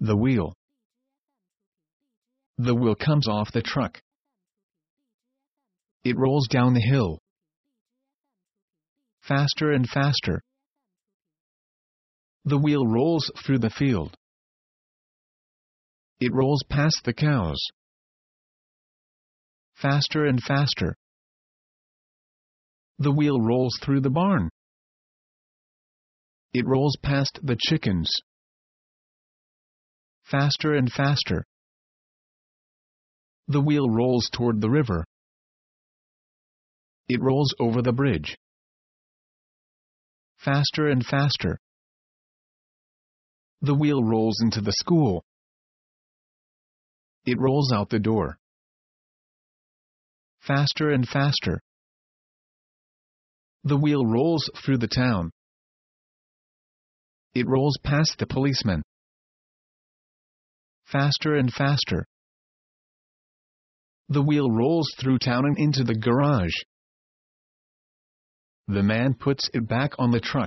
The wheel. The wheel comes off the truck. It rolls down the hill. Faster and faster. The wheel rolls through the field. It rolls past the cows. Faster and faster. The wheel rolls through the barn. It rolls past the chickens. Faster and faster. The wheel rolls toward the river. It rolls over the bridge. Faster and faster. The wheel rolls into the school. It rolls out the door. Faster and faster. The wheel rolls through the town. It rolls past the policeman. Faster and faster. The wheel rolls through town and into the garage. The man puts it back on the truck.